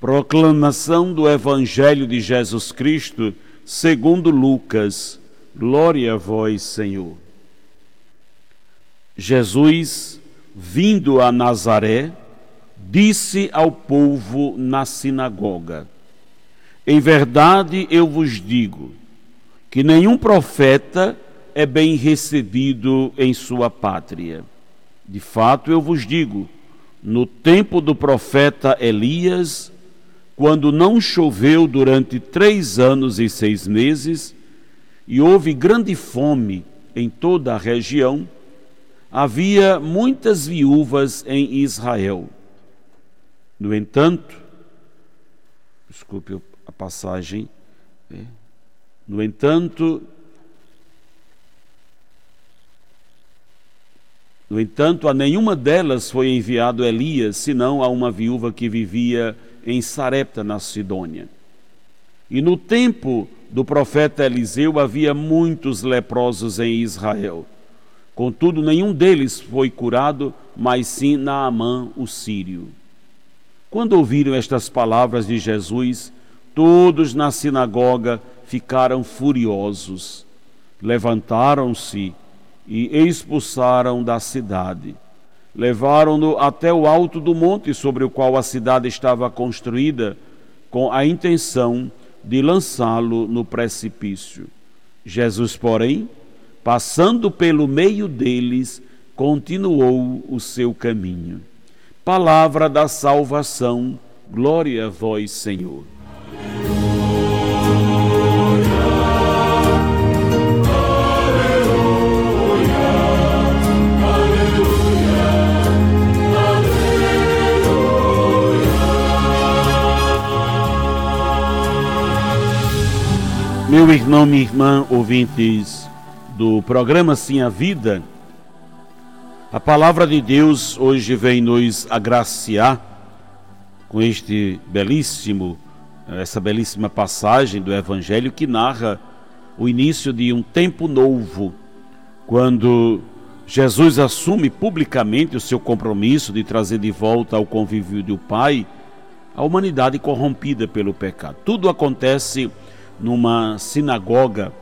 Proclamação do Evangelho de Jesus Cristo, segundo Lucas. Glória a vós, Senhor. Jesus, vindo a Nazaré, disse ao povo na sinagoga: Em verdade eu vos digo que nenhum profeta é bem recebido em sua pátria. De fato, eu vos digo, no tempo do profeta Elias, quando não choveu durante três anos e seis meses, e houve grande fome em toda a região, havia muitas viúvas em Israel. No entanto, desculpe a passagem, no entanto, No entanto, a nenhuma delas foi enviado Elias, senão a uma viúva que vivia em Sarepta, na Sidônia. E no tempo do profeta Eliseu havia muitos leprosos em Israel. Contudo, nenhum deles foi curado, mas sim Naamã, o sírio. Quando ouviram estas palavras de Jesus, todos na sinagoga ficaram furiosos. Levantaram-se e expulsaram da cidade. Levaram-no até o alto do monte sobre o qual a cidade estava construída, com a intenção de lançá-lo no precipício. Jesus, porém, passando pelo meio deles, continuou o seu caminho. Palavra da salvação, glória a vós, Senhor. Meu irmão, minha irmã, ouvintes do programa Sim a Vida, a palavra de Deus hoje vem nos agraciar com este belíssimo, essa belíssima passagem do Evangelho que narra o início de um tempo novo, quando Jesus assume publicamente o seu compromisso de trazer de volta ao convívio do Pai a humanidade corrompida pelo pecado. Tudo acontece numa sinagoga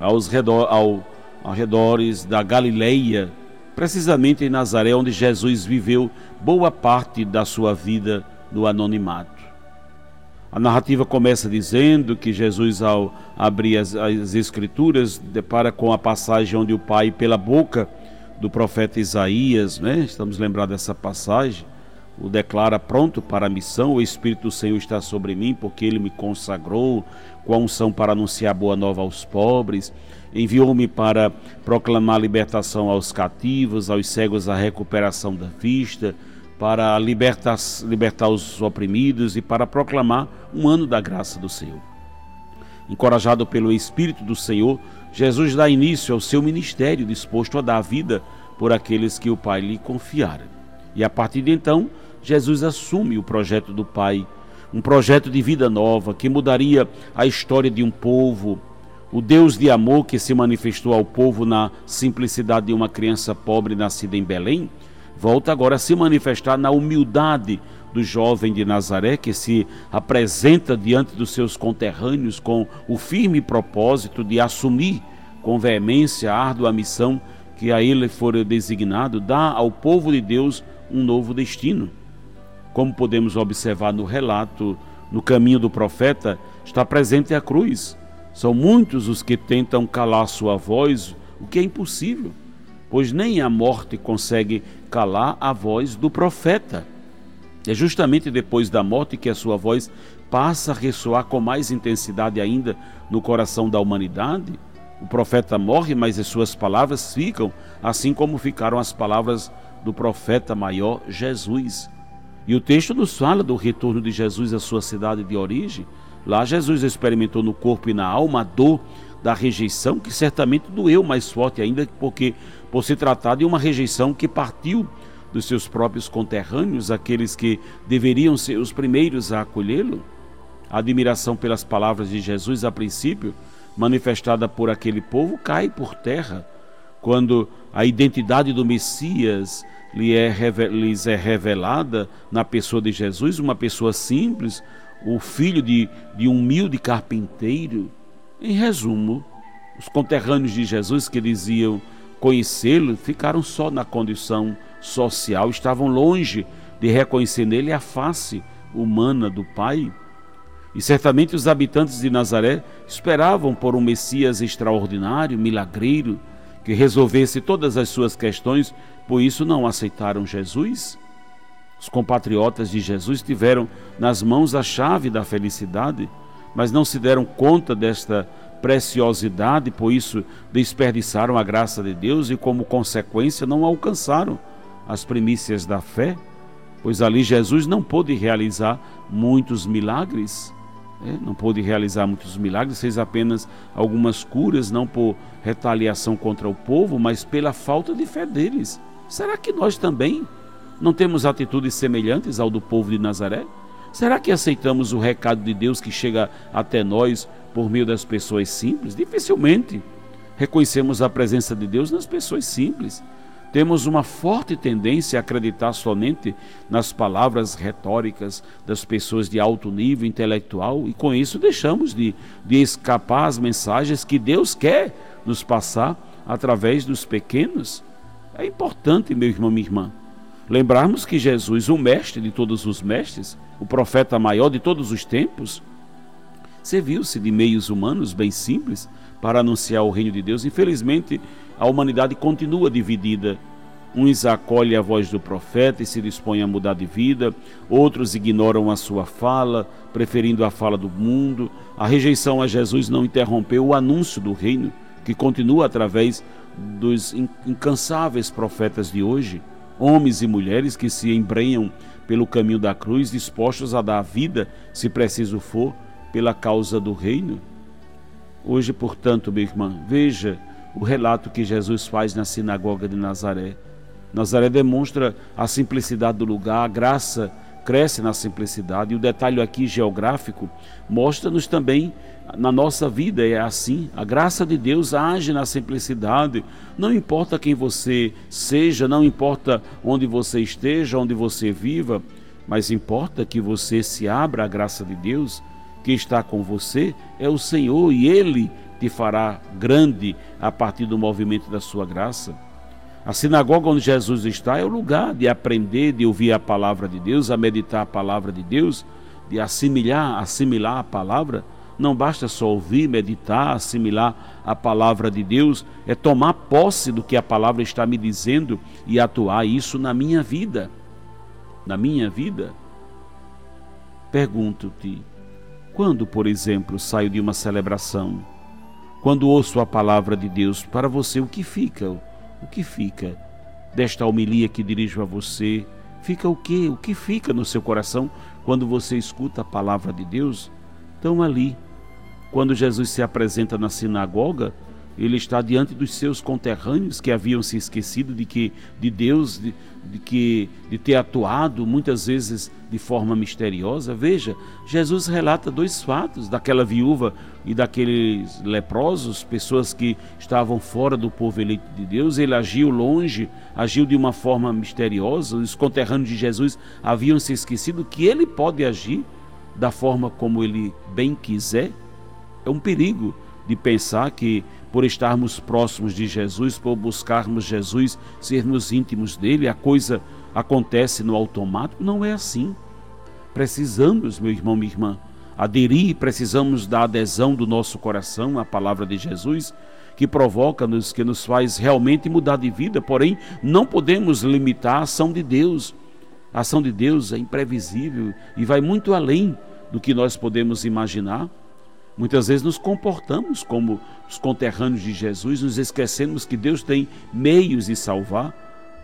aos redor, ao, arredores da Galileia, precisamente em Nazaré, onde Jesus viveu boa parte da sua vida no anonimato. A narrativa começa dizendo que Jesus, ao abrir as, as Escrituras, depara com a passagem onde o Pai, pela boca do profeta Isaías, né? estamos lembrados dessa passagem, o declara pronto para a missão, o Espírito do Senhor está sobre mim, porque ele me consagrou com a unção para anunciar boa nova aos pobres, enviou-me para proclamar libertação aos cativos, aos cegos a recuperação da vista, para libertar, libertar os oprimidos e para proclamar um ano da graça do Senhor. Encorajado pelo Espírito do Senhor, Jesus dá início ao seu ministério, disposto a dar vida por aqueles que o Pai lhe confiara. E a partir de então, Jesus assume o projeto do Pai, um projeto de vida nova que mudaria a história de um povo. O Deus de amor que se manifestou ao povo na simplicidade de uma criança pobre nascida em Belém, volta agora a se manifestar na humildade do jovem de Nazaré que se apresenta diante dos seus conterrâneos com o firme propósito de assumir com veemência a árdua missão que a ele for designado, dar ao povo de Deus um novo destino. Como podemos observar no relato, no caminho do profeta, está presente a cruz. São muitos os que tentam calar sua voz, o que é impossível, pois nem a morte consegue calar a voz do profeta. É justamente depois da morte que a sua voz passa a ressoar com mais intensidade ainda no coração da humanidade. O profeta morre, mas as suas palavras ficam, assim como ficaram as palavras do profeta maior Jesus. E o texto nos fala do retorno de Jesus à sua cidade de origem, Lá Jesus experimentou no corpo e na alma a dor da rejeição, que certamente doeu mais forte ainda, porque por se tratar de uma rejeição que partiu dos seus próprios conterrâneos, aqueles que deveriam ser os primeiros a acolhê-lo. A admiração pelas palavras de Jesus, a princípio, manifestada por aquele povo, cai por terra quando a identidade do Messias lhes é revelada na pessoa de Jesus, uma pessoa simples, o filho de, de um humilde carpinteiro. Em resumo, os conterrâneos de Jesus que diziam conhecê-lo ficaram só na condição social, estavam longe de reconhecer nele a face humana do Pai. E certamente os habitantes de Nazaré esperavam por um Messias extraordinário, milagreiro, que resolvesse todas as suas questões, por isso não aceitaram Jesus. Os compatriotas de Jesus tiveram nas mãos a chave da felicidade, mas não se deram conta desta preciosidade, por isso desperdiçaram a graça de Deus e, como consequência, não alcançaram as primícias da fé, pois ali Jesus não pôde realizar muitos milagres. É, não pôde realizar muitos milagres, fez apenas algumas curas, não por retaliação contra o povo, mas pela falta de fé deles. Será que nós também não temos atitudes semelhantes ao do povo de Nazaré? Será que aceitamos o recado de Deus que chega até nós por meio das pessoas simples? Dificilmente reconhecemos a presença de Deus nas pessoas simples. Temos uma forte tendência a acreditar somente nas palavras retóricas das pessoas de alto nível intelectual e com isso deixamos de, de escapar as mensagens que Deus quer nos passar através dos pequenos. É importante, meu irmão, minha irmã, lembrarmos que Jesus, o mestre de todos os mestres, o profeta maior de todos os tempos, serviu-se de meios humanos bem simples para anunciar o reino de Deus. Infelizmente, a humanidade continua dividida. Uns acolhem a voz do profeta e se dispõem a mudar de vida, outros ignoram a sua fala, preferindo a fala do mundo. A rejeição a Jesus não interrompeu o anúncio do reino, que continua através dos incansáveis profetas de hoje, homens e mulheres que se embrenham pelo caminho da cruz, dispostos a dar a vida, se preciso for, pela causa do reino. Hoje, portanto, minha irmã, veja o relato que Jesus faz na sinagoga de Nazaré. Nazaré demonstra a simplicidade do lugar, a graça cresce na simplicidade. E o detalhe aqui geográfico mostra-nos também na nossa vida é assim. A graça de Deus age na simplicidade. Não importa quem você seja, não importa onde você esteja, onde você viva, mas importa que você se abra à graça de Deus que está com você é o Senhor e Ele te fará grande a partir do movimento da sua graça. A sinagoga onde Jesus está é o lugar de aprender, de ouvir a palavra de Deus, a meditar a palavra de Deus, de assimilar, assimilar a palavra. Não basta só ouvir, meditar, assimilar a palavra de Deus, é tomar posse do que a palavra está me dizendo e atuar isso na minha vida. Na minha vida. Pergunto-te, quando, por exemplo, saio de uma celebração, quando ouço a palavra de Deus, para você o que fica? O que fica desta homilia que dirijo a você? Fica o que? O que fica no seu coração quando você escuta a palavra de Deus? Então ali, quando Jesus se apresenta na sinagoga, ele está diante dos seus conterrâneos que haviam se esquecido de que de Deus, de, de, que de ter atuado muitas vezes de forma misteriosa. Veja, Jesus relata dois fatos daquela viúva e daqueles leprosos, pessoas que estavam fora do povo eleito de Deus. Ele agiu longe, agiu de uma forma misteriosa. Os conterrâneos de Jesus haviam se esquecido que ele pode agir da forma como ele bem quiser. É um perigo de pensar que por estarmos próximos de Jesus, por buscarmos Jesus, sermos íntimos dele, a coisa acontece no automático. Não é assim. Precisamos, meu irmão, minha irmã, aderir, precisamos da adesão do nosso coração à palavra de Jesus, que provoca-nos, que nos faz realmente mudar de vida, porém, não podemos limitar a ação de Deus. A ação de Deus é imprevisível e vai muito além do que nós podemos imaginar. Muitas vezes nos comportamos como os conterrâneos de Jesus, nos esquecemos que Deus tem meios de salvar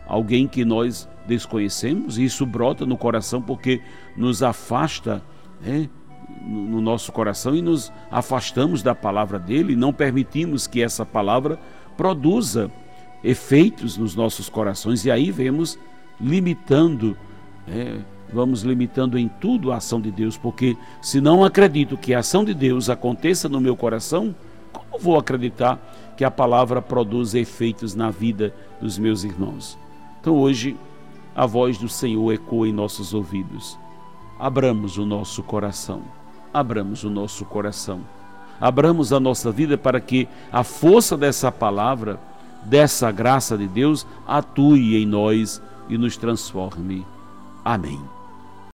alguém que nós desconhecemos, e isso brota no coração porque nos afasta né, no nosso coração e nos afastamos da palavra dele, não permitimos que essa palavra produza efeitos nos nossos corações. E aí vemos limitando, é, vamos limitando em tudo a ação de Deus, porque se não acredito que a ação de Deus aconteça no meu coração, como vou acreditar que a palavra produza efeitos na vida dos meus irmãos? Então hoje a voz do Senhor ecoa em nossos ouvidos. Abramos o nosso coração, abramos o nosso coração, abramos a nossa vida para que a força dessa palavra, dessa graça de Deus, atue em nós e nos transforme. Amém.